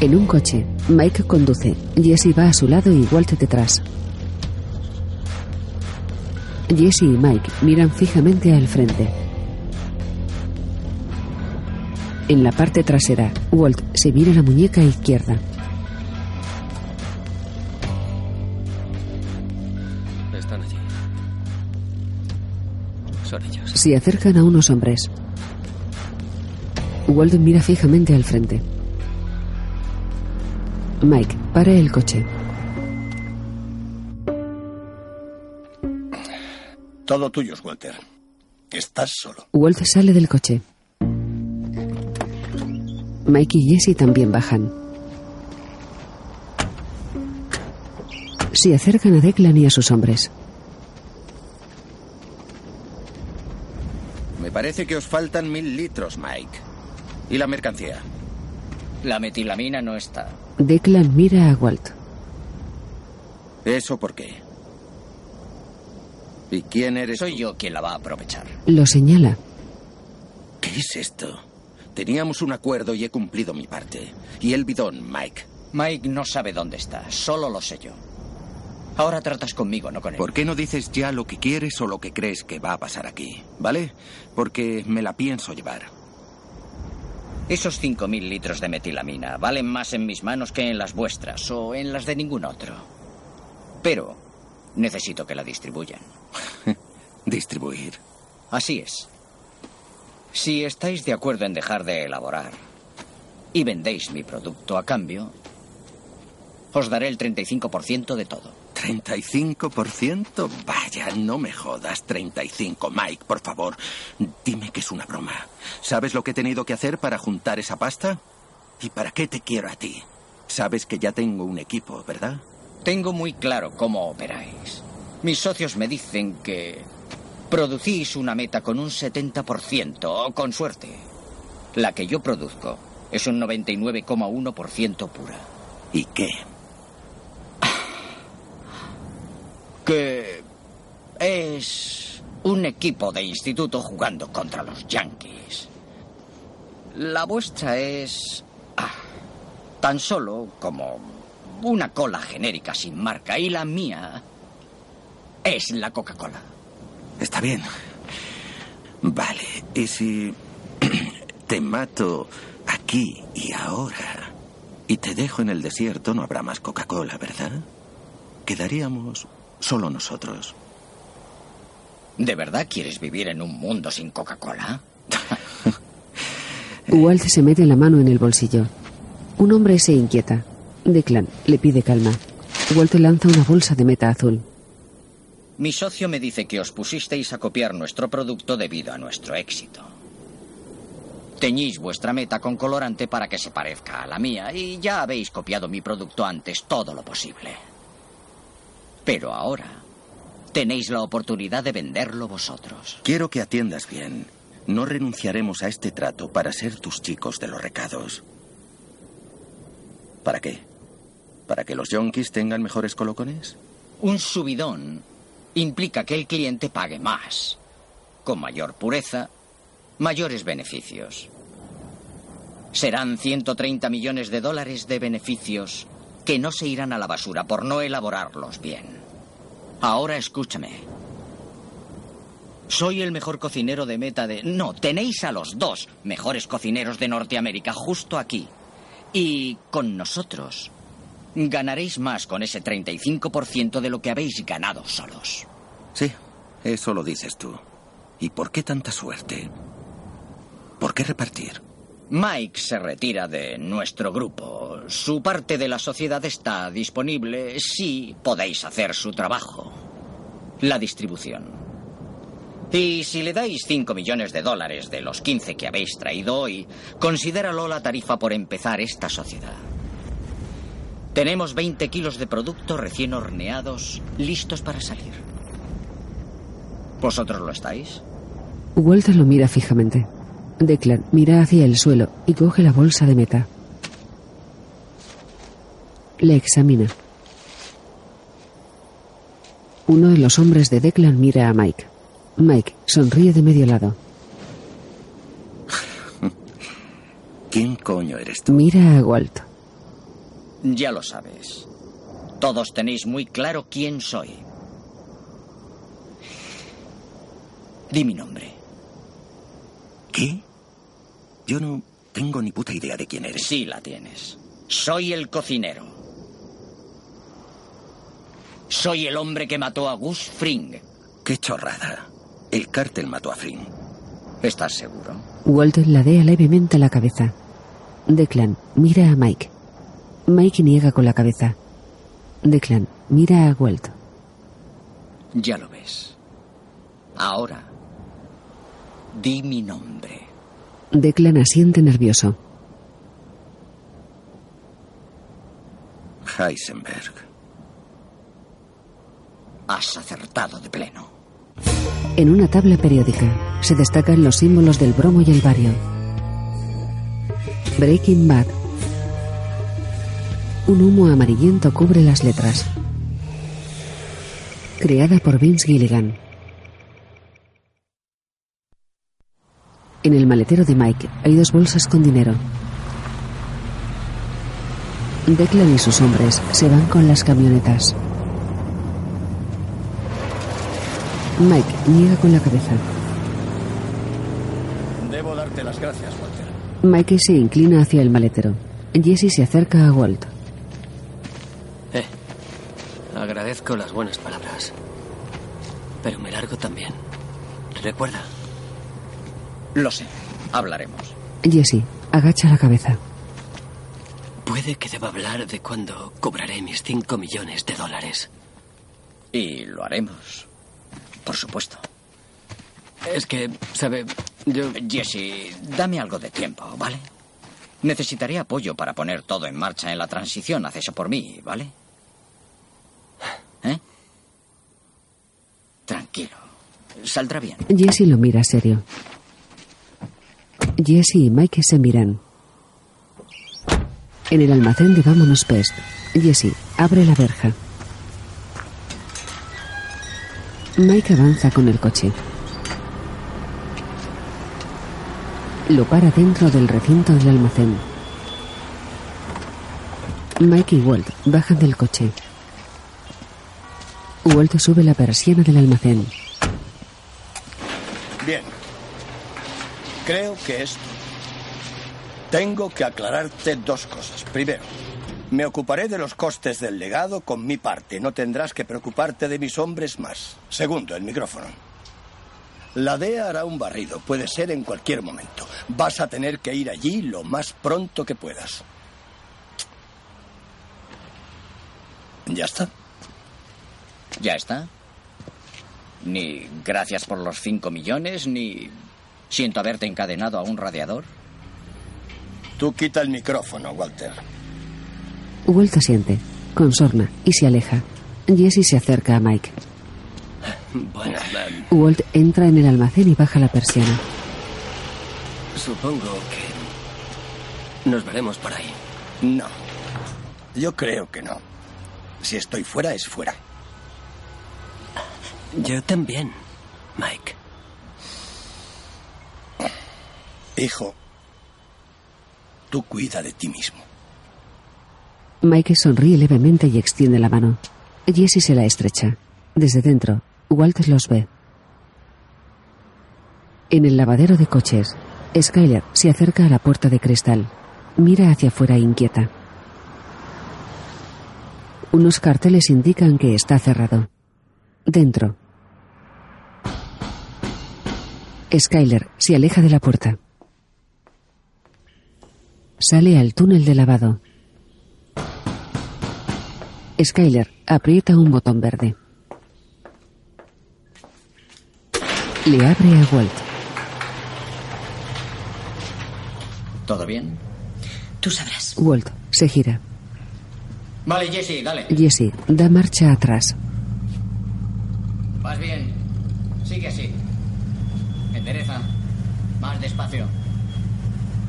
En un coche, Mike conduce. Jesse va a su lado y Walt detrás. Jesse y Mike miran fijamente al frente. En la parte trasera, Walt se mira la muñeca izquierda. Están allí. Son ellos. Se acercan a unos hombres. Walt mira fijamente al frente. Mike para el coche. Todo tuyo, Walter. Estás solo. Walt sale del coche. Mike y Jesse también bajan. Se acercan a Declan y a sus hombres. Me parece que os faltan mil litros, Mike. ¿Y la mercancía? La metilamina no está. Declan mira a Walt. ¿Eso por qué? ¿Y quién eres? Soy yo quien la va a aprovechar. Lo señala. ¿Qué es esto? Teníamos un acuerdo y he cumplido mi parte. Y el bidón, Mike. Mike no sabe dónde está, solo lo sé yo. Ahora tratas conmigo, no con él. ¿Por qué no dices ya lo que quieres o lo que crees que va a pasar aquí? ¿Vale? Porque me la pienso llevar. Esos 5.000 litros de metilamina valen más en mis manos que en las vuestras o en las de ningún otro. Pero necesito que la distribuyan. Distribuir. Así es. Si estáis de acuerdo en dejar de elaborar y vendéis mi producto a cambio, os daré el 35% de todo. ¿35%? Vaya, no me jodas. 35. Mike, por favor, dime que es una broma. ¿Sabes lo que he tenido que hacer para juntar esa pasta? ¿Y para qué te quiero a ti? Sabes que ya tengo un equipo, ¿verdad? Tengo muy claro cómo operáis. Mis socios me dicen que producís una meta con un 70%, o con suerte. La que yo produzco es un 99,1% pura. ¿Y qué? Que es un equipo de instituto jugando contra los Yankees. La vuestra es ah, tan solo como una cola genérica sin marca y la mía es la Coca-Cola. Está bien. Vale, ¿y si te mato aquí y ahora y te dejo en el desierto, no habrá más Coca-Cola, ¿verdad? Quedaríamos solo nosotros. ¿De verdad quieres vivir en un mundo sin Coca-Cola? Walt se mete la mano en el bolsillo. Un hombre se inquieta. Declan le pide calma. Walt lanza una bolsa de meta azul. Mi socio me dice que os pusisteis a copiar nuestro producto debido a nuestro éxito. Teñís vuestra meta con colorante para que se parezca a la mía y ya habéis copiado mi producto antes todo lo posible. Pero ahora tenéis la oportunidad de venderlo vosotros. Quiero que atiendas bien. No renunciaremos a este trato para ser tus chicos de los recados. ¿Para qué? ¿Para que los yonkis tengan mejores colocones? Un subidón implica que el cliente pague más. Con mayor pureza, mayores beneficios. Serán 130 millones de dólares de beneficios que no se irán a la basura por no elaborarlos bien. Ahora escúchame. Soy el mejor cocinero de meta de... No, tenéis a los dos mejores cocineros de Norteamérica justo aquí. Y con nosotros ganaréis más con ese 35% de lo que habéis ganado solos. Sí, eso lo dices tú. ¿Y por qué tanta suerte? ¿Por qué repartir? Mike se retira de nuestro grupo. Su parte de la sociedad está disponible si podéis hacer su trabajo. La distribución. Y si le dais 5 millones de dólares de los 15 que habéis traído hoy, considéralo la tarifa por empezar esta sociedad. Tenemos 20 kilos de producto recién horneados, listos para salir. ¿Vosotros lo estáis? Walter lo mira fijamente. Declan mira hacia el suelo y coge la bolsa de meta. Le examina. Uno de los hombres de Declan mira a Mike. Mike sonríe de medio lado. ¿Quién coño eres tú? Mira a Walt. Ya lo sabes. Todos tenéis muy claro quién soy. Di mi nombre. ¿Qué? Yo no tengo ni puta idea de quién eres. Sí la tienes. Soy el cocinero. Soy el hombre que mató a Gus Fring. Qué chorrada. El cártel mató a Fring. ¿Estás seguro? Walter ladea levemente la cabeza. Declan mira a Mike. Mike niega con la cabeza. Declan mira a Walt. Ya lo ves. Ahora, di mi nombre. Declan asiente nervioso. Heisenberg. Has acertado de pleno. En una tabla periódica se destacan los símbolos del bromo y el bario. Breaking Bad. Un humo amarillento cubre las letras. Creada por Vince Gilligan. En el maletero de Mike hay dos bolsas con dinero. Declan y sus hombres se van con las camionetas. Mike niega con la cabeza. Debo darte las gracias, Walter. Mike se inclina hacia el maletero. Jesse se acerca a Walt. Eh, agradezco las buenas palabras. Pero me largo también. Recuerda, Lo sé. Hablaremos. Jesse agacha la cabeza. puede que deba hablar de cuando cobraré mis 5 millones de dólares. Y lo haremos. Por supuesto. Es que, ¿sabe? Yo... Jesse, dame algo de tiempo, ¿vale? Necesitaré apoyo para poner todo en marcha en la transición. Haz eso por mí, ¿vale? ¿Eh? Tranquilo. Saldrá bien. Jesse lo mira serio. Jesse y Mike se miran. En el almacén de Vámonos Pest, Jesse abre la verja. Mike avanza con el coche. Lo para dentro del recinto del almacén. Mike y Walt bajan del coche. Walt sube la persiana del almacén. Bien. Creo que es... Tengo que aclararte dos cosas. Primero, me ocuparé de los costes del legado con mi parte. No tendrás que preocuparte de mis hombres más. Segundo, el micrófono. La DEA hará un barrido. Puede ser en cualquier momento. Vas a tener que ir allí lo más pronto que puedas. Ya está. ¿Ya está? Ni gracias por los cinco millones, ni siento haberte encadenado a un radiador. Tú quita el micrófono, Walter. Walt asiente, con sorna y se aleja. Jesse se acerca a Mike. Bueno, em, Walt entra en el almacén y baja la persiana. supongo que nos veremos por ahí. No. Yo creo que no. Si estoy fuera, es fuera. Yo también, Mike. Hijo, tú cuida de ti mismo. Mike sonríe levemente y extiende la mano. Jesse se la estrecha. Desde dentro, Walter los ve. En el lavadero de coches, Skyler se acerca a la puerta de cristal. Mira hacia afuera inquieta. Unos carteles indican que está cerrado. Dentro. Skyler se aleja de la puerta. Sale al túnel de lavado. Skyler aprieta un botón verde. Le abre a Walt. ¿Todo bien? Tú sabrás. Walt se gira. Vale, Jesse, dale. Jesse da marcha atrás. Vas bien. Sigue así. Endereza. Más despacio.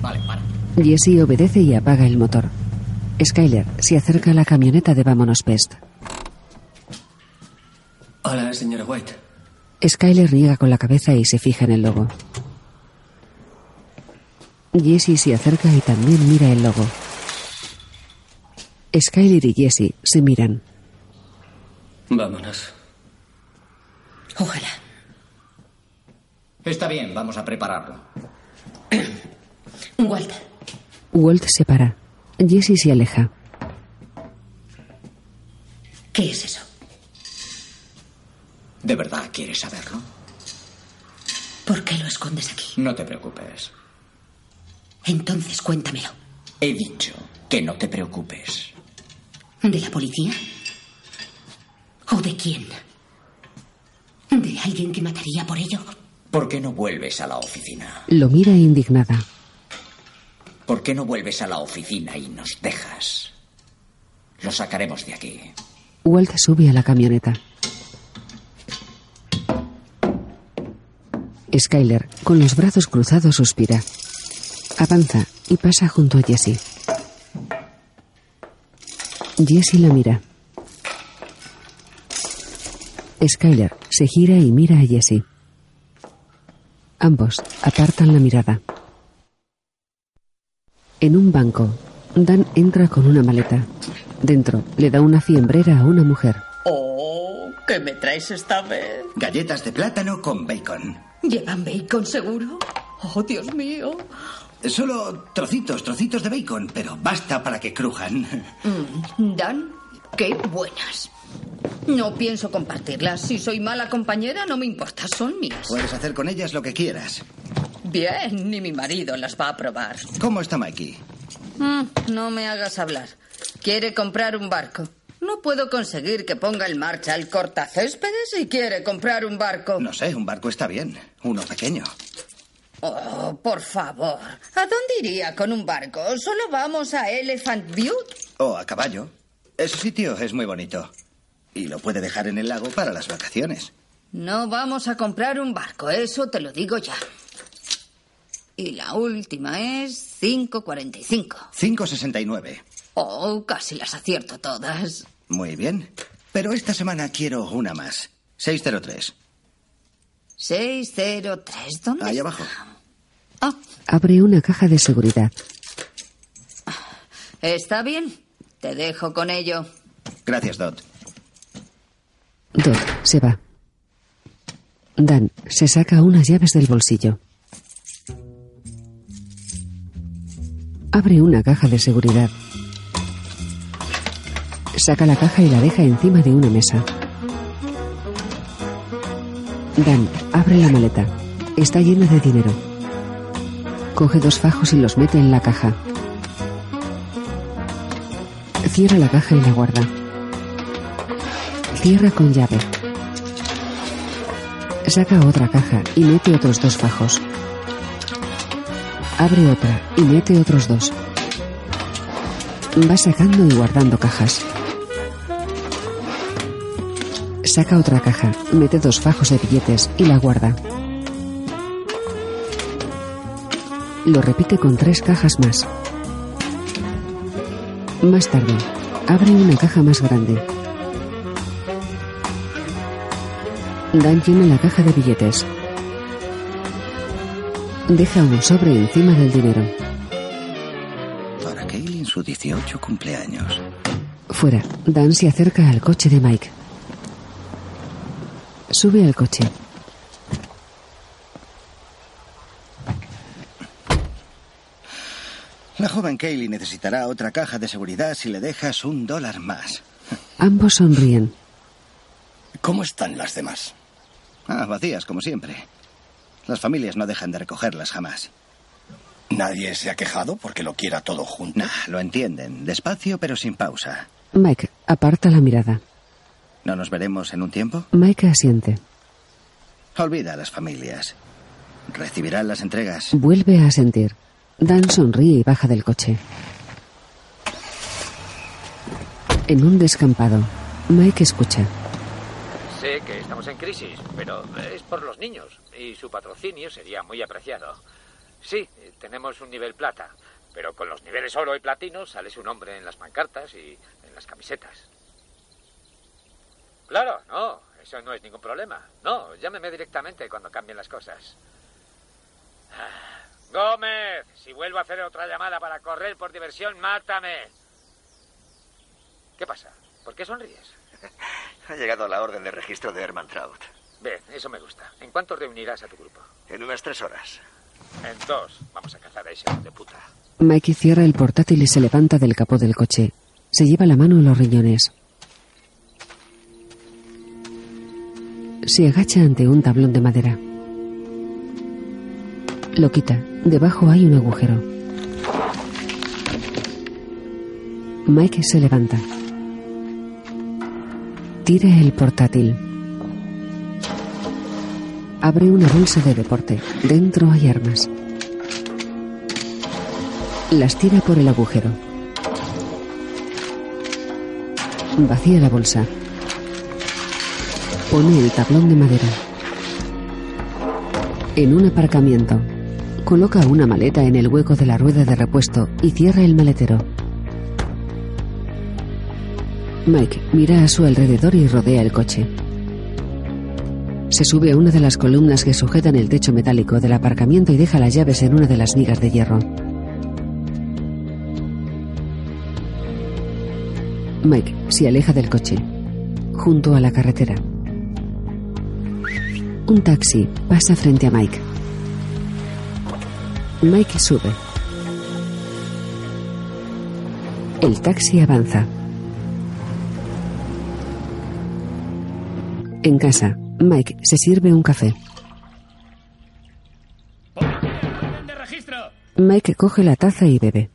Vale, para. Jesse obedece y apaga el motor. Skyler se acerca a la camioneta de Vámonos Pest. Hola, señora White. Skyler niega con la cabeza y se fija en el logo. Jesse se acerca y también mira el logo. Skyler y Jesse se miran. Vámonos. Ojalá. Está bien, vamos a prepararlo. Walt, Walt se para. Jesse se aleja. ¿qué es eso? ¿De verdad quieres saberlo? ¿Por qué lo escondes aquí? No te preocupes. Entonces cuéntamelo. He dicho que no te preocupes. ¿De la policía? ¿O de quién? ¿De alguien que mataría por ello? ¿Por qué no vuelves a la oficina? Lo mira indignada. ¿Por qué no vuelves a la oficina y nos dejas? Lo sacaremos de aquí. Walt sube a la camioneta. Skyler, con los brazos cruzados, suspira. Avanza y pasa junto a Jesse. Jesse la mira. Skyler se gira y mira a Jesse. Ambos apartan la mirada. En un banco, Dan entra con una maleta. Dentro le da una fiembrera a una mujer. Oh, ¿qué me traes esta vez? Galletas de plátano con bacon. ¿Llevan bacon seguro? Oh, Dios mío. Solo trocitos, trocitos de bacon, pero basta para que crujan. Mm, Dan, qué buenas. No pienso compartirlas. Si soy mala compañera, no me importa, son mías. Puedes hacer con ellas lo que quieras. Bien, ni mi marido las va a probar. ¿Cómo está Mikey? Mm, no me hagas hablar. Quiere comprar un barco. No puedo conseguir que ponga en marcha el cortacéspedes y quiere comprar un barco. No sé, un barco está bien. Uno pequeño. Oh, por favor. ¿A dónde iría con un barco? Solo vamos a Elephant Butte. O a caballo. Ese sitio es muy bonito. Y lo puede dejar en el lago para las vacaciones. No vamos a comprar un barco, eso te lo digo ya. Y la última es 5.45. 5.69. Oh, casi las acierto todas. Muy bien. Pero esta semana quiero una más. 603. 603, ¿dónde? Ahí está? abajo. Ah, Abre una caja de seguridad. está bien. Te dejo con ello. Gracias, Dot. Dot se va. Dan se saca unas llaves del bolsillo. Abre una caja de seguridad. Saca la caja y la deja encima de una mesa. Dan abre la maleta. Está llena de dinero. Coge dos fajos y los mete en la caja. Cierra la caja y la guarda. Cierra con llave. Saca otra caja y mete otros dos fajos. Abre otra y mete otros dos. Va sacando y guardando cajas. Saca otra caja, mete dos fajos de billetes y la guarda. Lo repite con tres cajas más. Más tarde, abre una caja más grande. Dan llena la caja de billetes. Deja un sobre encima del dinero. Para Kaylee en su 18 cumpleaños. Fuera, Dan se acerca al coche de Mike. Sube al coche. La joven Kaylee necesitará otra caja de seguridad si le dejas un dólar más. Ambos sonríen. ¿Cómo están las demás? Ah, vacías, como siempre. Las familias no dejan de recogerlas jamás. ¿Nadie se ha quejado porque lo quiera todo junto? Nah, lo entienden. Despacio, pero sin pausa. Mike aparta la mirada. ¿No nos veremos en un tiempo? Mike asiente. Olvida a las familias. Recibirán las entregas. Vuelve a sentir. Dan sonríe y baja del coche. En un descampado, Mike escucha. Sé que estamos en crisis, pero es por los niños y su patrocinio sería muy apreciado. Sí, tenemos un nivel plata, pero con los niveles oro y platino sale su nombre en las pancartas y en las camisetas. Claro, no, eso no es ningún problema. No, llámeme directamente cuando cambien las cosas. Ah, Gómez, si vuelvo a hacer otra llamada para correr por diversión, mátame. ¿Qué pasa? ¿Por qué sonríes? Ha llegado la orden de registro de Herman Trout. Bien, eso me gusta. ¿En cuánto reunirás a tu grupo? En unas tres horas. En dos. Vamos a cazar a ese de puta. Mikey cierra el portátil y se levanta del capó del coche. Se lleva la mano en los riñones. Se agacha ante un tablón de madera. Lo quita. Debajo hay un agujero. Mike se levanta. Tira el portátil. Abre una bolsa de deporte. Dentro hay armas. Las tira por el agujero. Vacía la bolsa. Pone el tablón de madera. En un aparcamiento, coloca una maleta en el hueco de la rueda de repuesto y cierra el maletero. Mike mira a su alrededor y rodea el coche. Se sube a una de las columnas que sujetan el techo metálico del aparcamiento y deja las llaves en una de las vigas de hierro. Mike se aleja del coche, junto a la carretera. Un taxi pasa frente a Mike. Mike sube. El taxi avanza. En casa, Mike se sirve un café. de registro! Mike coge la taza y bebe.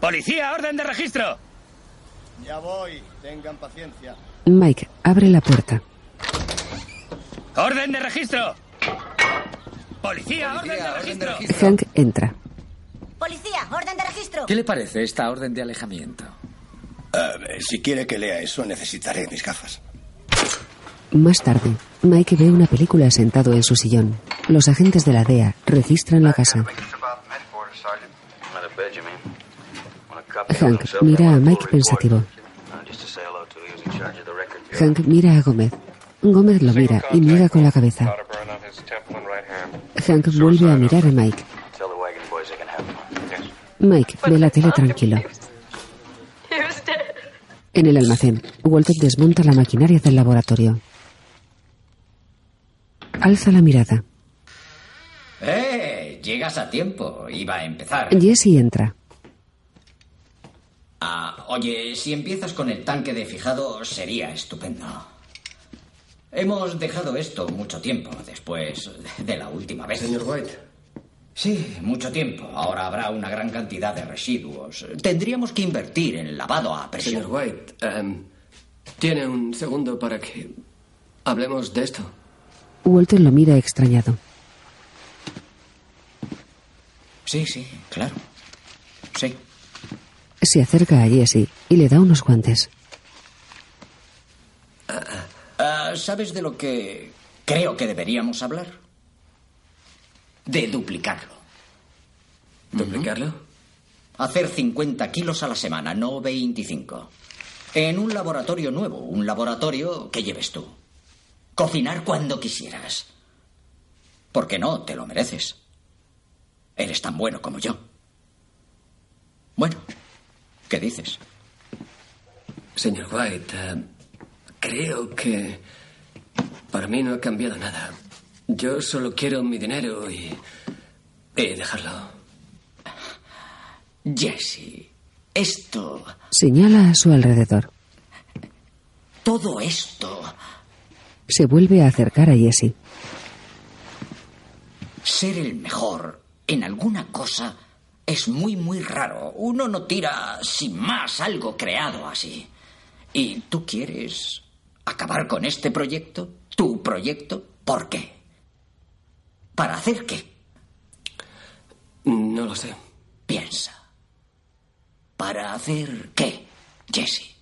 ¡Policía, orden de registro! Ya voy, tengan paciencia. Mike abre la puerta. ¡Orden de registro! ¡Policía, orden, de, registro! Hank entra. Policía, orden de registro. ¿Qué le parece esta orden de alejamiento? Si quiere que lea eso, necesitaré mis gafas. Más tarde, Mike ve una película sentado en su sillón. Los agentes de la DEA registran la casa. Hank mira a Mike pensativo. Hank mira a Gómez. Gómez lo mira y niega con la cabeza. Hank vuelve a mirar a Mike. Mike ve la tele tranquilo. En el almacén, Walter desmonta la maquinaria del laboratorio. Alza la mirada. ¡Eh! Llegas a tiempo. Iba a empezar. Jesse entra. Ah, oye, si empiezas con el tanque de fijado, sería estupendo. Hemos dejado esto mucho tiempo después de la última vez. Señor White. Sí, mucho tiempo. Ahora habrá una gran cantidad de residuos. Tendríamos que invertir en lavado a presión. Señor White, em, ¿tiene un segundo para que hablemos de esto? Walter lo mira extrañado. Sí, sí, claro. Sí. Se acerca a Jesse y le da unos guantes. Ah, ¿Sabes de lo que creo que deberíamos hablar? De duplicarlo. ¿Duplicarlo? Hacer 50 kilos a la semana, no 25. En un laboratorio nuevo, un laboratorio que lleves tú. Cocinar cuando quisieras. Porque no, te lo mereces. Eres tan bueno como yo. Bueno, ¿qué dices? Señor White, eh, creo que para mí no ha cambiado nada. Yo solo quiero mi dinero y, y dejarlo. Jesse, esto, Señala a su alrededor. todo esto, Se vuelve a acercar a Jesse. ser el mejor en alguna cosa es muy, muy raro. Uno no tira sin más algo creado así. Y tú quieres ¿Acabar con este proyecto? ¿Tu proyecto? ¿Por qué? ¿Para hacer qué? No lo sé. Piensa. ¿Para hacer qué, Jesse?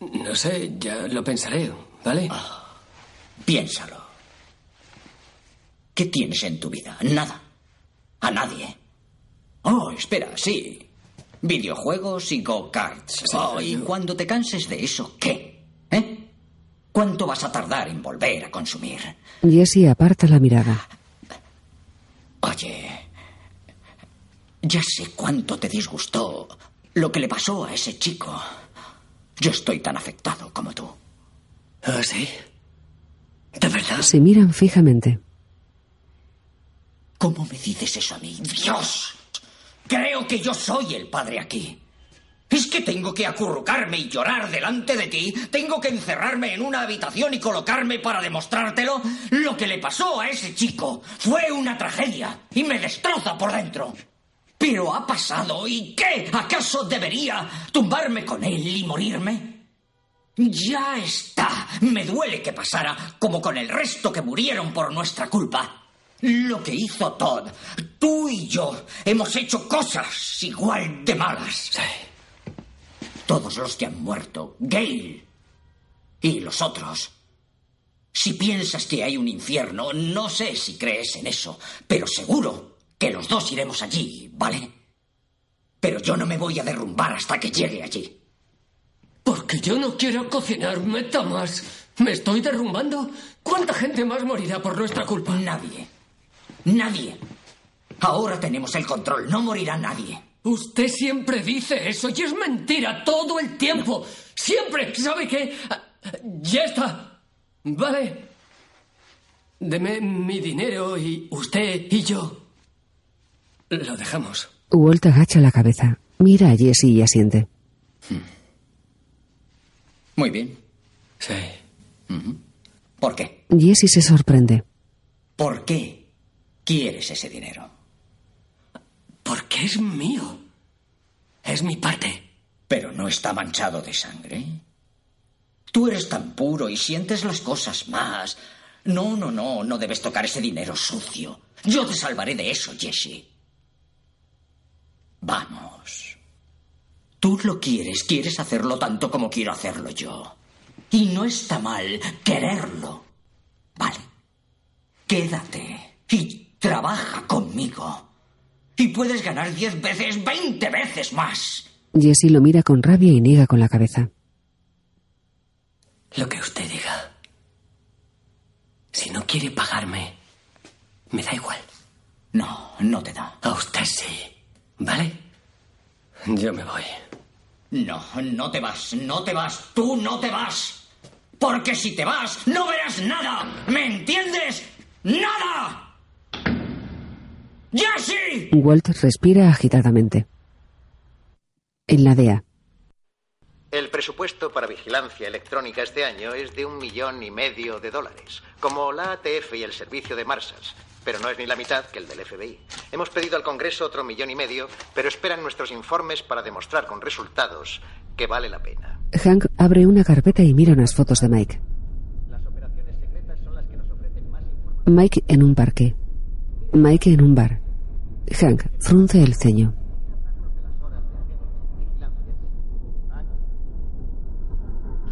No sé, ya lo pensaré, ¿vale? Piénsalo. ¿Qué tienes en tu vida? Nada. A nadie. Oh, espera, sí. Videojuegos y go-karts. Oh, y cuando te canses de eso, ¿qué? ¿Cuánto vas a tardar en volver a consumir? Jesse aparta la mirada. Oye, ya sé cuánto te disgustó lo que le pasó a ese chico. Yo estoy tan afectado como tú. ¿Ah, sí? ¿De verdad? Se miran fijamente. ¿Cómo me dices eso a mí? ¡Dios! Creo que yo soy el padre aquí. ¿Es que tengo que acurrucarme y llorar delante de ti? ¿Tengo que encerrarme en una habitación y colocarme para demostrártelo? Lo que le pasó a ese chico fue una tragedia y me destroza por dentro. Pero ha pasado y ¿qué? ¿Acaso debería tumbarme con él y morirme? Ya está. Me duele que pasara como con el resto que murieron por nuestra culpa. Lo que hizo Todd, tú y yo hemos hecho cosas igual de malas. Todos los que han muerto, Gail y los otros. Si piensas que hay un infierno, no sé si crees en eso, pero seguro que los dos iremos allí, ¿vale? Pero yo no me voy a derrumbar hasta que llegue allí. Porque yo no quiero cocinarme, Tomás. ¿Me estoy derrumbando? ¿Cuánta gente más morirá por nuestra culpa? Nadie. Nadie. Ahora tenemos el control. No morirá nadie. Usted siempre dice eso y es mentira todo el tiempo. Siempre. ¿Sabe qué? Ya está. Vale. Deme mi dinero y usted y yo lo dejamos. Walt agacha la cabeza. Mira a Jesse y asiente. Muy bien. Sí. ¿Por qué? Jesse se sorprende. ¿Por qué quieres ese dinero? Porque es mío. Es mi parte. Pero no está manchado de sangre. Tú eres tan puro y sientes las cosas más. No, no, no, no debes tocar ese dinero sucio. Yo te salvaré de eso, Jesse. Vamos. Tú lo quieres, quieres hacerlo tanto como quiero hacerlo yo. Y no está mal quererlo. Vale. Quédate y trabaja conmigo. Y puedes ganar diez veces, veinte veces más. Jesse lo mira con rabia y niega con la cabeza. Lo que usted diga. Si no quiere pagarme, me da igual. No, no te da. A usted sí. ¿Vale? Yo me voy. No, no te vas, no te vas, tú no te vas. Porque si te vas, no verás nada. ¿Me entiendes? ¡Nada! ¡Jesse! Walt respira agitadamente. En la DEA. El presupuesto para vigilancia electrónica este año es de un millón y medio de dólares, como la ATF y el servicio de Marshalls, pero no es ni la mitad que el del FBI. Hemos pedido al Congreso otro millón y medio, pero esperan nuestros informes para demostrar con resultados que vale la pena. Hank abre una carpeta y mira unas fotos de Mike. Mike en un parque. Mike en un bar. Hank frunce el ceño.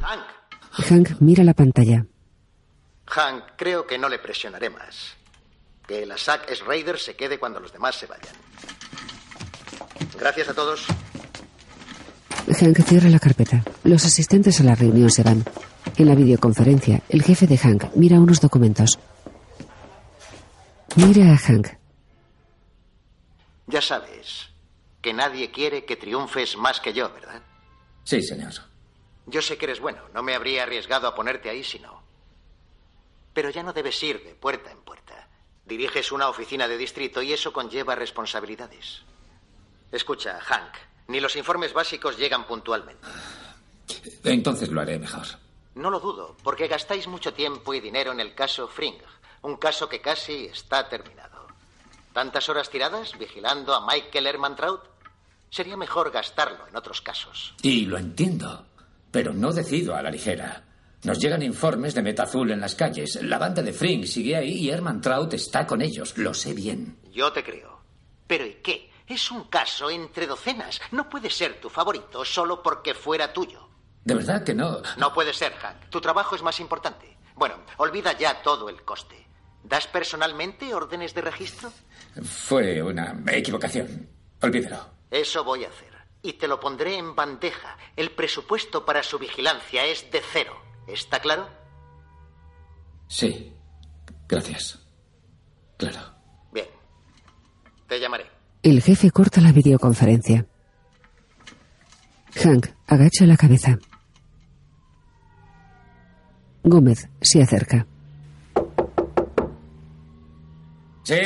Hank, Hank mira la pantalla. Hank, creo que no le presionaré más. Que la SAC es Raider se quede cuando los demás se vayan. Gracias a todos. Hank cierra la carpeta. Los asistentes a la reunión se van. En la videoconferencia, el jefe de Hank mira unos documentos. Mira a Hank. Ya sabes que nadie quiere que triunfes más que yo, ¿verdad? Sí, señor. Yo sé que eres bueno. No me habría arriesgado a ponerte ahí si no. Pero ya no debes ir de puerta en puerta. Diriges una oficina de distrito y eso conlleva responsabilidades. Escucha, Hank, ni los informes básicos llegan puntualmente. Entonces lo haré mejor. No lo dudo, porque gastáis mucho tiempo y dinero en el caso Fring, un caso que casi está terminado. ¿Tantas horas tiradas vigilando a Michael Hermantraut? Sería mejor gastarlo en otros casos. Y lo entiendo. pero no decido a la ligera. Nos llegan informes de Meta Azul en las calles. La banda de Fring sigue ahí y Herman Trout está con ellos. Lo sé bien. Yo te creo. Pero ¿y qué? Es un caso entre docenas. No puede ser tu favorito solo porque fuera tuyo. De verdad que no. No puede ser, Hank. Tu trabajo es más importante. Bueno, olvida ya todo el coste. ¿Das personalmente órdenes de registro? Fue una equivocación. Olvídelo. Eso voy a hacer. Y te lo pondré en bandeja. El presupuesto para su vigilancia es de cero. ¿Está claro? Sí. Gracias. Claro. Bien. Te llamaré. El jefe corta la videoconferencia. Hank agacha la cabeza. Gómez se acerca. Sí.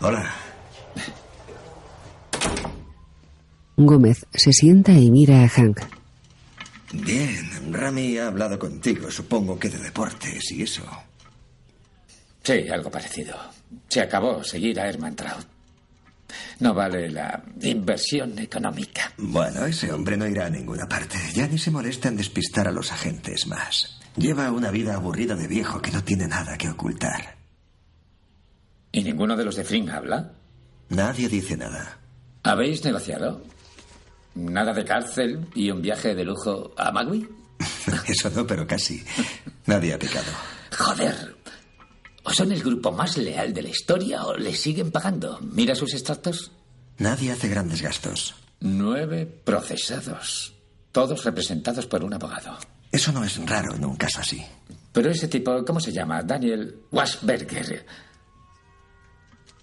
Hola. Gómez se sienta y mira a Hank. Bien, Rami ha hablado contigo, supongo que de deportes y eso. Sí, algo parecido. Se acabó seguir a Herman Trout. No vale la inversión económica. Bueno, ese hombre no irá a ninguna parte. Ya ni se molesta en despistar a los agentes más. Lleva una vida aburrida de viejo que no tiene nada que ocultar. ¿Y ninguno de los de Fring habla? Nadie dice nada. ¿Habéis negociado? ¿Nada de cárcel y un viaje de lujo a Magui? Eso no, pero casi. Nadie ha pecado. Joder. ¿O son el grupo más leal de la historia o le siguen pagando? Mira sus extractos. Nadie hace grandes gastos. Nueve procesados. Todos representados por un abogado. Eso no es raro en un caso así. Pero ese tipo, ¿cómo se llama? Daniel Wasberger.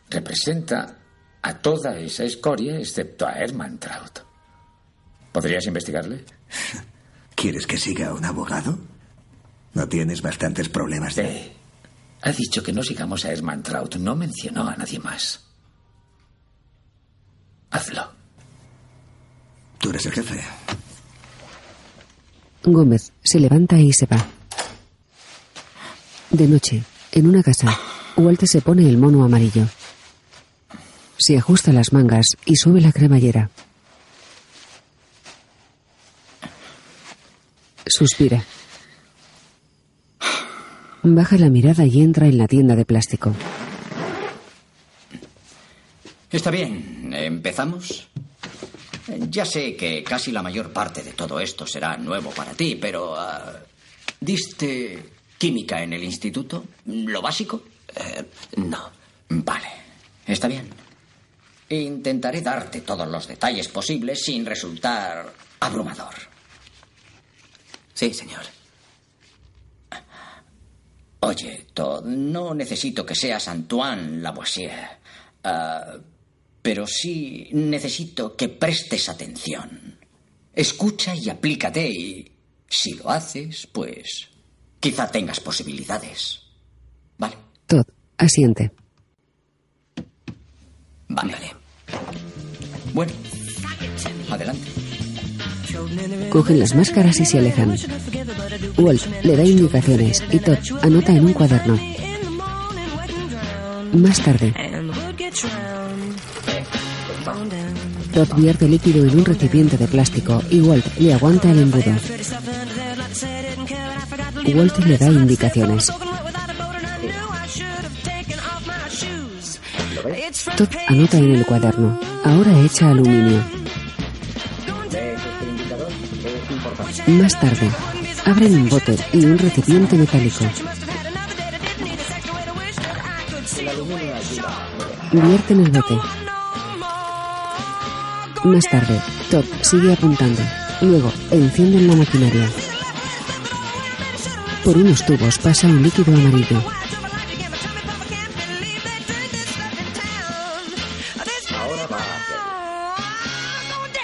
Representa a toda esa escoria excepto a Herman Trout. ¿Podrías investigarle? ¿Quieres que siga a un abogado? ¿No tienes bastantes problemas de...? Sí. Ha dicho que no sigamos a Herman Trout. No mencionó a nadie más. Hazlo. Tú eres el jefe. Gómez se levanta y se va. De noche, en una casa, Walter se pone el mono amarillo. Se ajusta las mangas y sube la cremallera. Suspira. Baja la mirada y entra en la tienda de plástico. Está bien, ¿empezamos? Ya sé que casi la mayor parte de todo esto será nuevo para ti, pero... ah, ¿Diste química en el instituto? ¿Lo básico? Eh, no. Vale, está bien. Intentaré darte todos los detalles posibles sin resultar abrumador. Sí, señor. Oye, Todd, no necesito que seas Antoine Lavoisier. Ah, pero sí necesito que prestes atención. Escucha y aplícate y si lo haces, pues quizá tengas posibilidades. ¿Vale? Todd asiente. Vale. Bueno, adelante. Cogen las máscaras y se alejan. Walt le da indicaciones y Todd anota en un cuaderno. Más tarde, Todd vierte líquido en un recipiente de plástico y Walt le aguanta el embudo. Walt le da indicaciones. Todd anota en el cuaderno. Ahora echa aluminio. Más tarde, abren un bote y un recipiente metálico. Vierten el bote. Más tarde, Todd sigue apuntando. Luego, encienden la maquinaria. Por unos tubos pasa un líquido amarillo.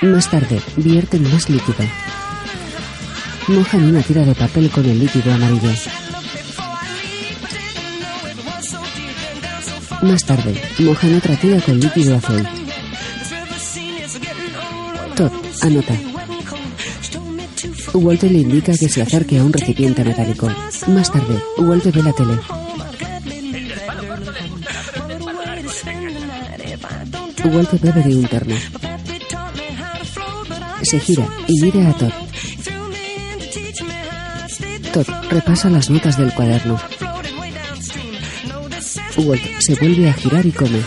Más tarde, vierten más líquido. Mojan una tira de papel con el líquido amarillo. Más tarde, mojan otra tira con líquido azul. Todd anota. Walter le indica que se acerque a un recipiente metálico. Más tarde, Walter ve la tele. Walter bebe de un. Se gira y mira a Todd. Todd repasa las notas del cuaderno. Walt se vuelve a girar y come.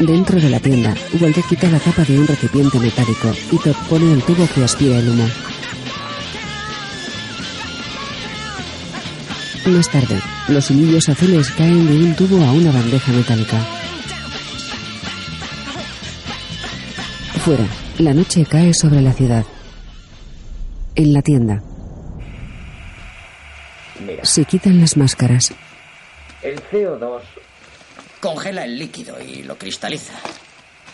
Dentro de la tienda, Walt quita la tapa de un recipiente metálico y Todd pone el tubo que aspira el humo. Más tarde, los hilillos azules caen de un tubo a una bandeja metálica. Fuera, la noche cae sobre la ciudad. En la tienda, Mira, se quitan las máscaras. el CO2 congela el líquido y lo cristaliza.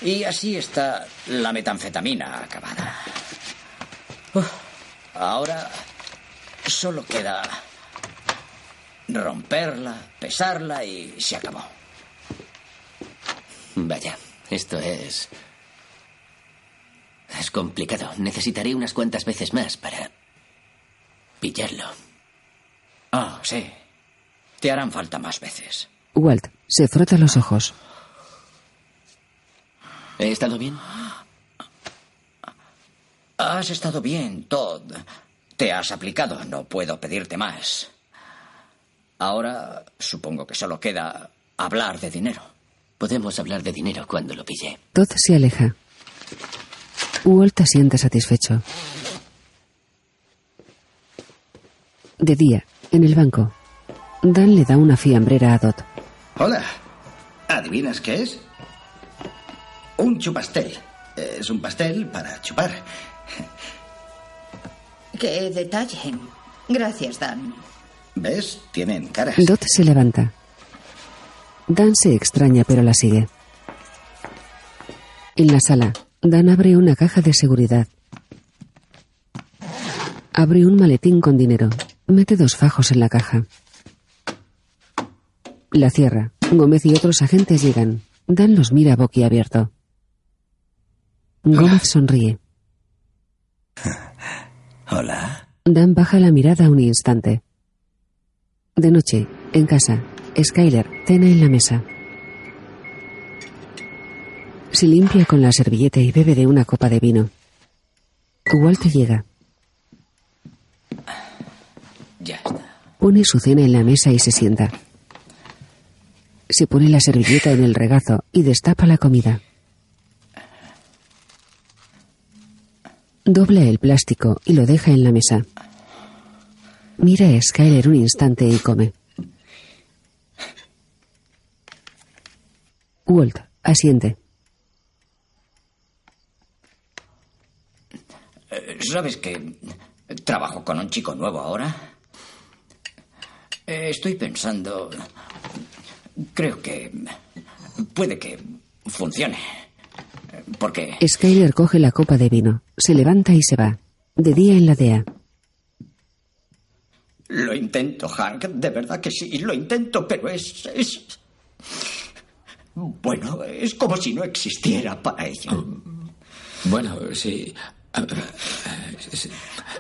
Y así está la metanfetamina acabada. Uf, ahora solo queda romperla, pesarla y se acabó. Vaya, esto es... Es complicado. Necesitaré unas cuantas veces más para... pillarlo. Ah, sí. Te harán falta más veces. Walt se frota los ojos. ¿He estado bien? Has estado bien, Todd. Te has aplicado, no puedo pedirte más. Ahora supongo que solo queda hablar de dinero. Podemos hablar de dinero cuando lo pille. Todd se aleja. Walt asiente satisfecho. De día, en el banco, Dan le da una fiambrera a Dot. Hola. ¿Adivinas qué es? Un chupastel. Es un pastel para chupar. Qué detalle. Gracias, Dan. ¿Ves? Tienen caras. Dot se levanta. Dan se extraña pero la sigue. En la sala, Dan abre una caja de seguridad. Abre un maletín con dinero. Mete dos fajos en la caja. La cierra. Gómez y otros agentes llegan. Dan los mira boquiabierto. Gómez sonríe. Hola. Dan baja la mirada un instante. De noche, en casa, Skyler cena en la mesa. Se limpia con la servilleta y bebe de una copa de vino. Walt llega. Ya está. Pone su cena en la mesa y se sienta. Se pone la servilleta en el regazo y destapa la comida. Dobla el plástico y lo deja en la mesa. Mira a Skyler un instante y come. Walt asiente. ¿Sabes que trabajo con un chico nuevo ahora? Eh, Estoy pensando... Creo que puede que funcione. Porque Skyler coge la copa de vino, se levanta y se va. De día en la DEA. lo intento, Hank. De verdad que sí, lo intento, pero es... es... Bueno, es como si no existiera para ella. Bueno, sí.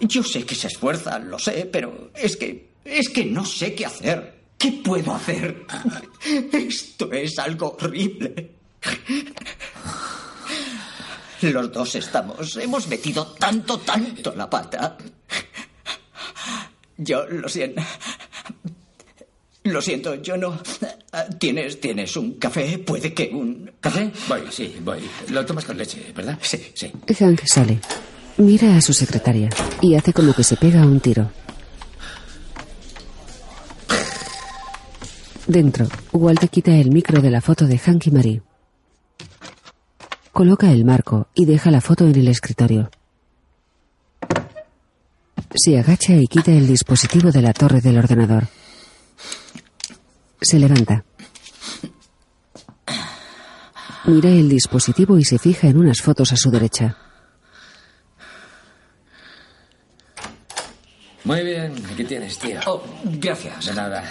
Yo sé que se esfuerza, lo sé, pero es que... es que no sé qué hacer. ¿Qué puedo hacer? Esto es algo horrible. Los dos estamos... Hemos metido tanto, tanto la pata. Yo lo siento. Lo siento, yo no... ¿Tienes, ¿Tienes un café? Puede que un... ¿Café? Voy, sí, voy. Lo tomas con leche, ¿verdad? Sí, sí. Hank sale. Mira a su secretaria y hace como que se pega un tiro. Dentro, Walt quita el micro de la foto de Hank y Marie. Coloca el marco y deja la foto en el escritorio. Se agacha y quita el dispositivo de la torre del ordenador. Se levanta. Mira el dispositivo y se fija en unas fotos a su derecha. Muy bien, aquí tienes, tío. Oh, gracias. De nada.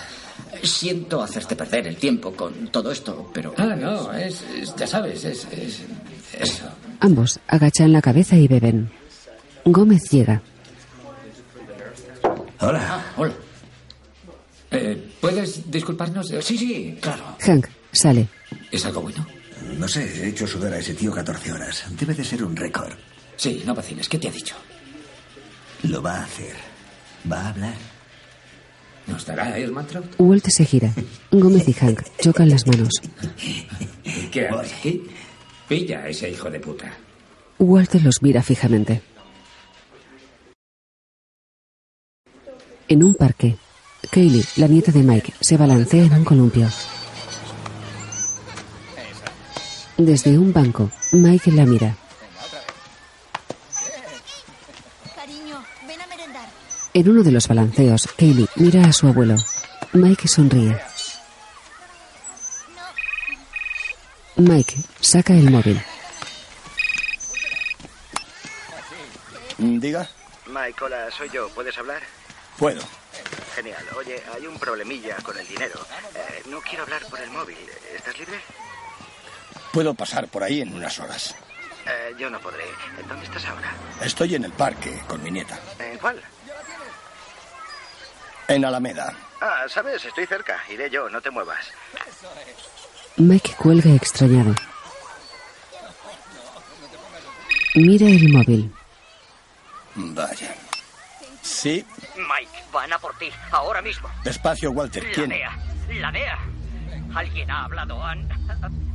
Siento hacerte perder el tiempo con todo esto, pero... Ah, no, es, es- ya sabes, es, es eso. Ambos agachan la cabeza y beben. Gómez llega. Hola. hola. Eh, ¿Puedes disculparnos? Sí, sí, claro. Hank sale. ¿Es algo bueno? No sé, he hecho sudar a ese tío 14 horas. Debe de ser un récord. Sí, no vaciles. ¿Qué te ha dicho? Lo va a hacer. Va a hablar. ¿Nos dará Hermantraut? Walt se gira. Gómez y Hank chocan las manos. ¿Qué haces aquí? Pilla a ese hijo de puta. Walt los mira fijamente. En un parque, Kaylee, la nieta de Mike, se balancea en un columpio. Desde un banco, Mike la mira. En uno de los balanceos, Kaylee mira a su abuelo. Mike sonríe. Mike saca el móvil. Diga. Mike, hola, soy yo. ¿Puedes hablar? Puedo. Genial. Oye, hay un problemilla con el dinero. Eh, no quiero hablar por el móvil. ¿Estás libre? Puedo pasar por ahí en unas horas. Eh, yo no podré. ¿Dónde estás ahora? Estoy en el parque con mi nieta. ¿En cuál? En Alameda. Ah, sabes, estoy cerca. Iré yo, no te muevas. Mike cuelga extrañado. Mira el móvil. Vaya. Sí. Mike, van a por ti, ahora mismo. Despacio, Walter. ¿Quién? La DEA, la DEA. Alguien ha hablado, han...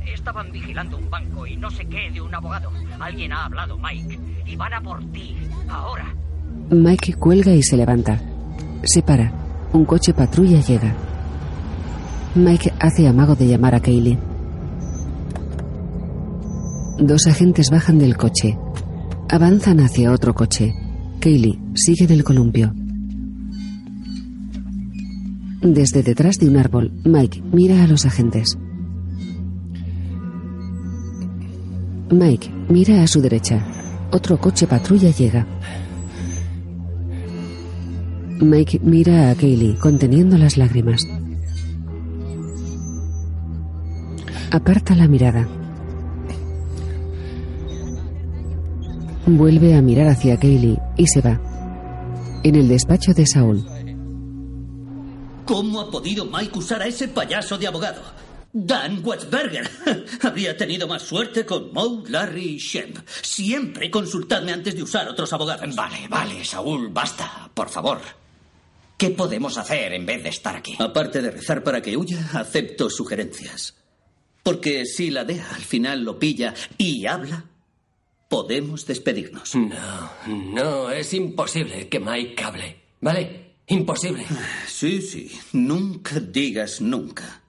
Estaban vigilando un banco y no sé qué de un abogado. Alguien ha hablado, Mike, y van a por ti, ahora. Mike cuelga y se levanta. Se para. Un coche patrulla llega. Mike hace amago de llamar a Kaylee. Dos agentes bajan del coche. Avanzan hacia otro coche. Kaylee sigue del columpio. Desde detrás de un árbol, Mike mira a los agentes. Mike mira a su derecha. Otro coche patrulla llega. Mike mira a Kaylee conteniendo las lágrimas. Aparta la mirada. Vuelve a mirar hacia Kaylee y se va. En el despacho de Saúl, ¿Cómo ha podido Mike usar a ese payaso de abogado? Dan Wetzberger. Habría tenido más suerte con Moe, Larry y Shemp. Siempre consultadme antes de usar otros abogados. Vale, vale, Saúl, basta, por favor. ¿Qué podemos hacer en vez de estar aquí? Aparte de rezar para que huya, acepto sugerencias. Porque si la DEA al final lo pilla y habla, podemos despedirnos. No, no, es imposible que Mike hable. ¿Vale? Imposible. Sí, sí. Nunca digas nunca.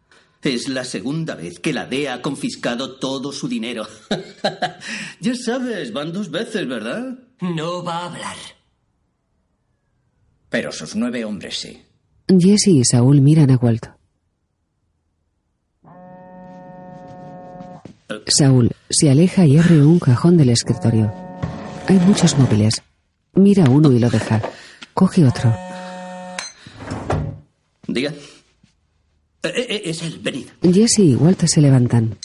Es la segunda vez que la DEA ha confiscado todo su dinero. ya sabes, van dos veces, ¿verdad? No va a hablar. Pero sus nueve hombres sí. Jesse y Saúl miran a Walt. Saúl se aleja y abre un cajón del escritorio. Hay muchos móviles. Mira uno y lo deja. Coge otro. Diga. Eh, eh, es él, venid. Jesse y Walt se levantan.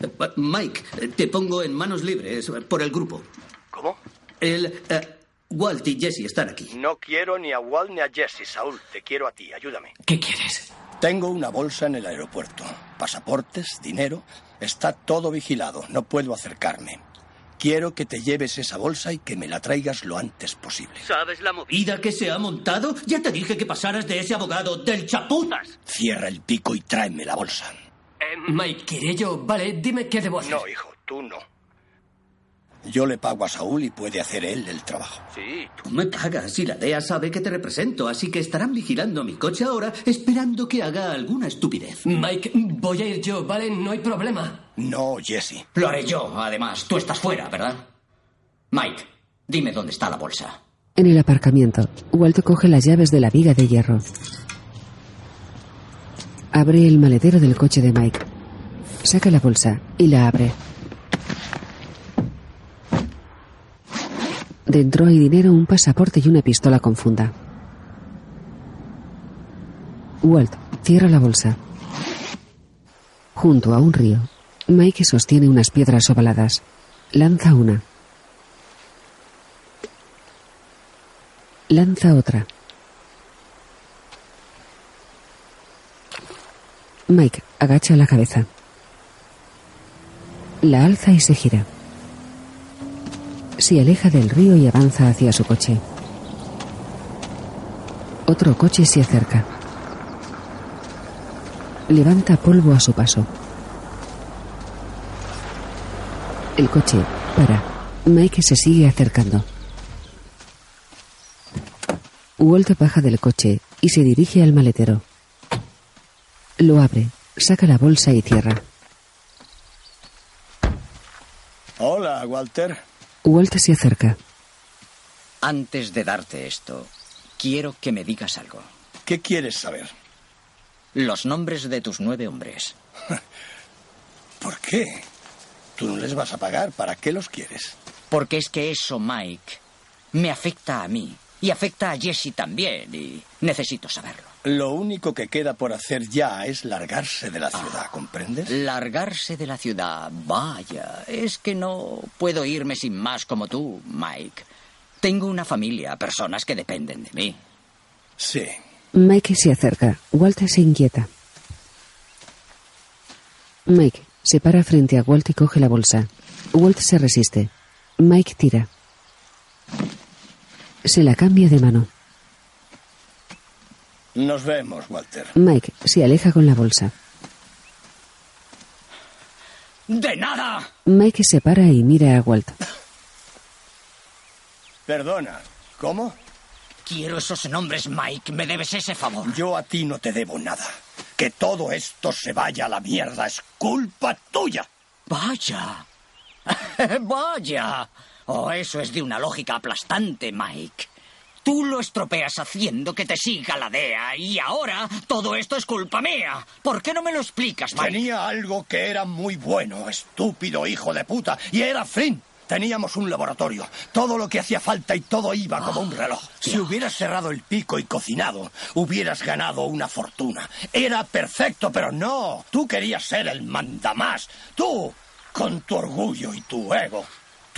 Eh, Mike, eh, te pongo en manos libres por el grupo. ¿Cómo? El. eh, Walt y Jesse están aquí. No quiero ni a Walt ni a Jesse, Saúl. Te quiero a ti. Ayúdame. ¿Qué quieres? Tengo una bolsa en el aeropuerto. Pasaportes, dinero. Está todo vigilado. No puedo acercarme. Quiero que te lleves esa bolsa y que me la traigas lo antes posible. ¿Sabes la movida que se ha montado? Ya te dije que pasaras de ese abogado del chapuzas. Cierra el pico y tráeme la bolsa. Eh, Mike, ¿quiere yo? Vale, dime qué debo hacer. No, hijo, tú no. Yo le pago a Saúl y puede hacer él el trabajo. Sí, tú me pagas y la DEA sabe que te represento, así que estarán vigilando mi coche ahora, esperando que haga alguna estupidez. Mike, voy a ir yo, ¿vale? No hay problema. No, Jesse. Lo haré yo, además. Tú estás fuera, ¿verdad? Mike, dime dónde está la bolsa. En el aparcamiento, Walt coge las llaves de la viga de hierro. Abre el maletero del coche de Mike. Saca la bolsa y la abre. Dentro hay dinero, un pasaporte y una pistola con funda. Walt cierra la bolsa. Junto a un río, Mike sostiene unas piedras ovaladas. Lanza una. Lanza otra. Mike agacha la cabeza. La alza y se gira. Se aleja del río y avanza hacia su coche. Otro coche se acerca. Levanta polvo a su paso. El coche para. Mike se sigue acercando. Walt baja del coche y se dirige al maletero. Lo abre, saca la bolsa y cierra. Hola, Walter. Walt se acerca. Antes de darte esto, quiero que me digas algo. ¿Qué quieres saber? Los nombres de tus nueve hombres. ¿Por qué? Tú no les vas a pagar. ¿Para qué los quieres? Porque es que eso, Mike, me afecta a mí. Y afecta a Jesse también. Y necesito saberlo. Lo único que queda por hacer ya es largarse de la ciudad, ¿comprendes? Largarse de la ciudad. Vaya, es que no puedo irme sin más como tú, Mike. Tengo una familia, personas que dependen de mí. Sí. Mike se acerca. Walt se inquieta. Mike se para frente a Walt y coge la bolsa. Walt se resiste. Mike tira. Se la cambia de mano. Nos vemos, Walter. Mike se aleja con la bolsa. ¡De nada! Mike se para y mira a Walt. Perdona, ¿cómo? Quiero esos nombres, Mike. Me debes ese favor. Yo a ti no te debo nada. Que todo esto se vaya a la mierda es culpa tuya. Vaya. Vaya. Oh, eso es de una lógica aplastante, Mike. Tú lo estropeas haciendo que te siga la DEA y ahora todo esto es culpa mía. ¿Por qué no me lo explicas, Mike? Tenía algo que era muy bueno, estúpido hijo de puta, y era Flynn. Teníamos un laboratorio, todo lo que hacía falta y todo iba como un reloj. Si hubieras cerrado el pico y cocinado, hubieras ganado una fortuna. Era perfecto, pero no. Tú querías ser el mandamás. Tú, con tu orgullo y tu ego.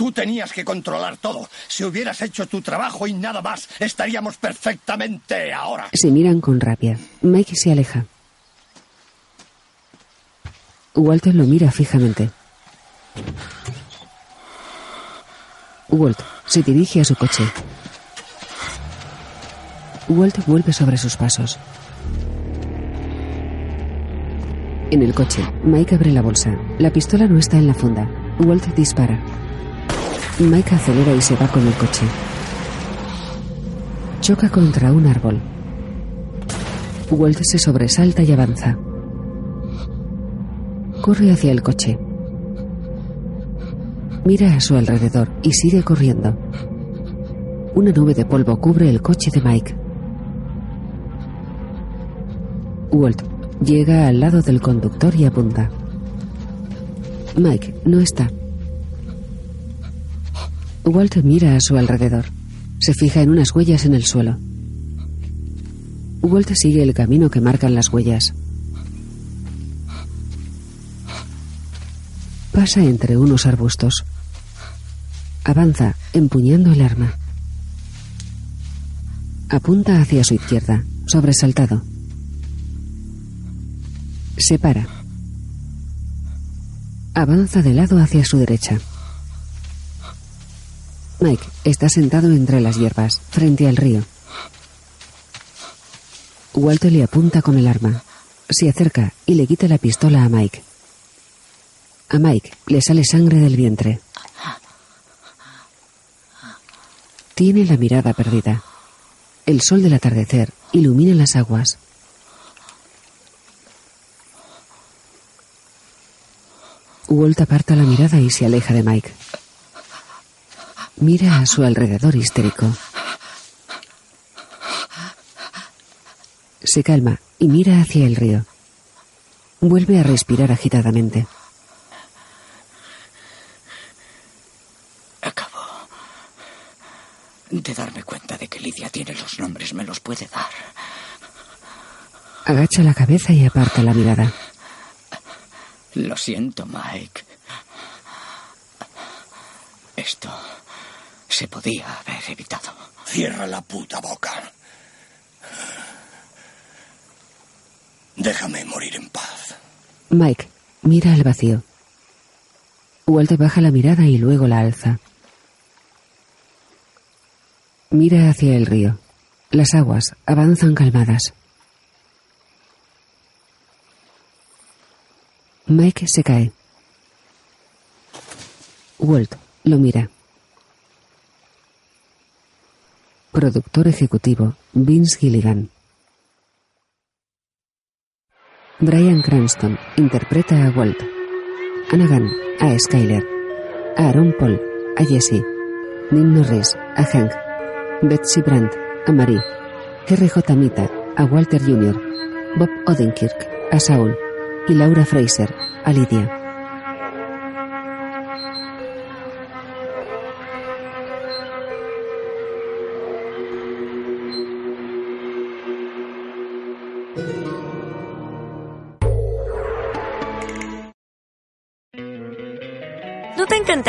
Tú tenías que controlar todo. Si hubieras hecho tu trabajo y nada más, estaríamos perfectamente ahora. Se miran con rabia. Mike se aleja. Walter lo mira fijamente. Walt se dirige a su coche. Walt vuelve sobre sus pasos. En el coche, Mike abre la bolsa. La pistola no está en la funda. Walt dispara. Mike acelera y se va con el coche. Choca contra un árbol. Walt se sobresalta y avanza. Corre hacia el coche. Mira a su alrededor y sigue corriendo. Una nube de polvo cubre el coche de Mike. Walt llega al lado del conductor y apunta. Mike no está. Walt mira a su alrededor. Se fija en unas huellas en el suelo. Walt sigue el camino que marcan las huellas. Pasa entre unos arbustos. Avanza, empuñando el arma. Apunta hacia su izquierda, sobresaltado. Se para. Avanza de lado hacia su derecha. Mike está sentado entre las hierbas, frente al río. Walter le apunta con el arma. Se acerca y le quita la pistola a Mike. A Mike le sale sangre del vientre. Tiene la mirada perdida. El sol del atardecer ilumina las aguas. Walt aparta la mirada y se aleja de Mike. Mira a su alrededor histérico. Se calma y mira hacia el río. Vuelve a respirar agitadamente. Acabo de darme cuenta de que Lidia tiene los nombres, me los puede dar. Agacha la cabeza y aparta la mirada. Lo siento, Mike. Esto se podía haber evitado. Cierra la puta boca. Déjame morir en paz. Mike mira al vacío. Walt baja la mirada y luego la alza. Mira hacia el río. Las aguas avanzan calmadas. Mike se cae. Walt lo mira. Productor ejecutivo Vince Gilligan. Brian Cranston interpreta a Walt. Anagan a Skyler. Aaron Paul a Jesse. Nim Norris a Hank. Betsy Brandt a Marie. R.J. Mita a Walter Jr. Bob Odenkirk a Saul. Y Laura Fraser a Lydia.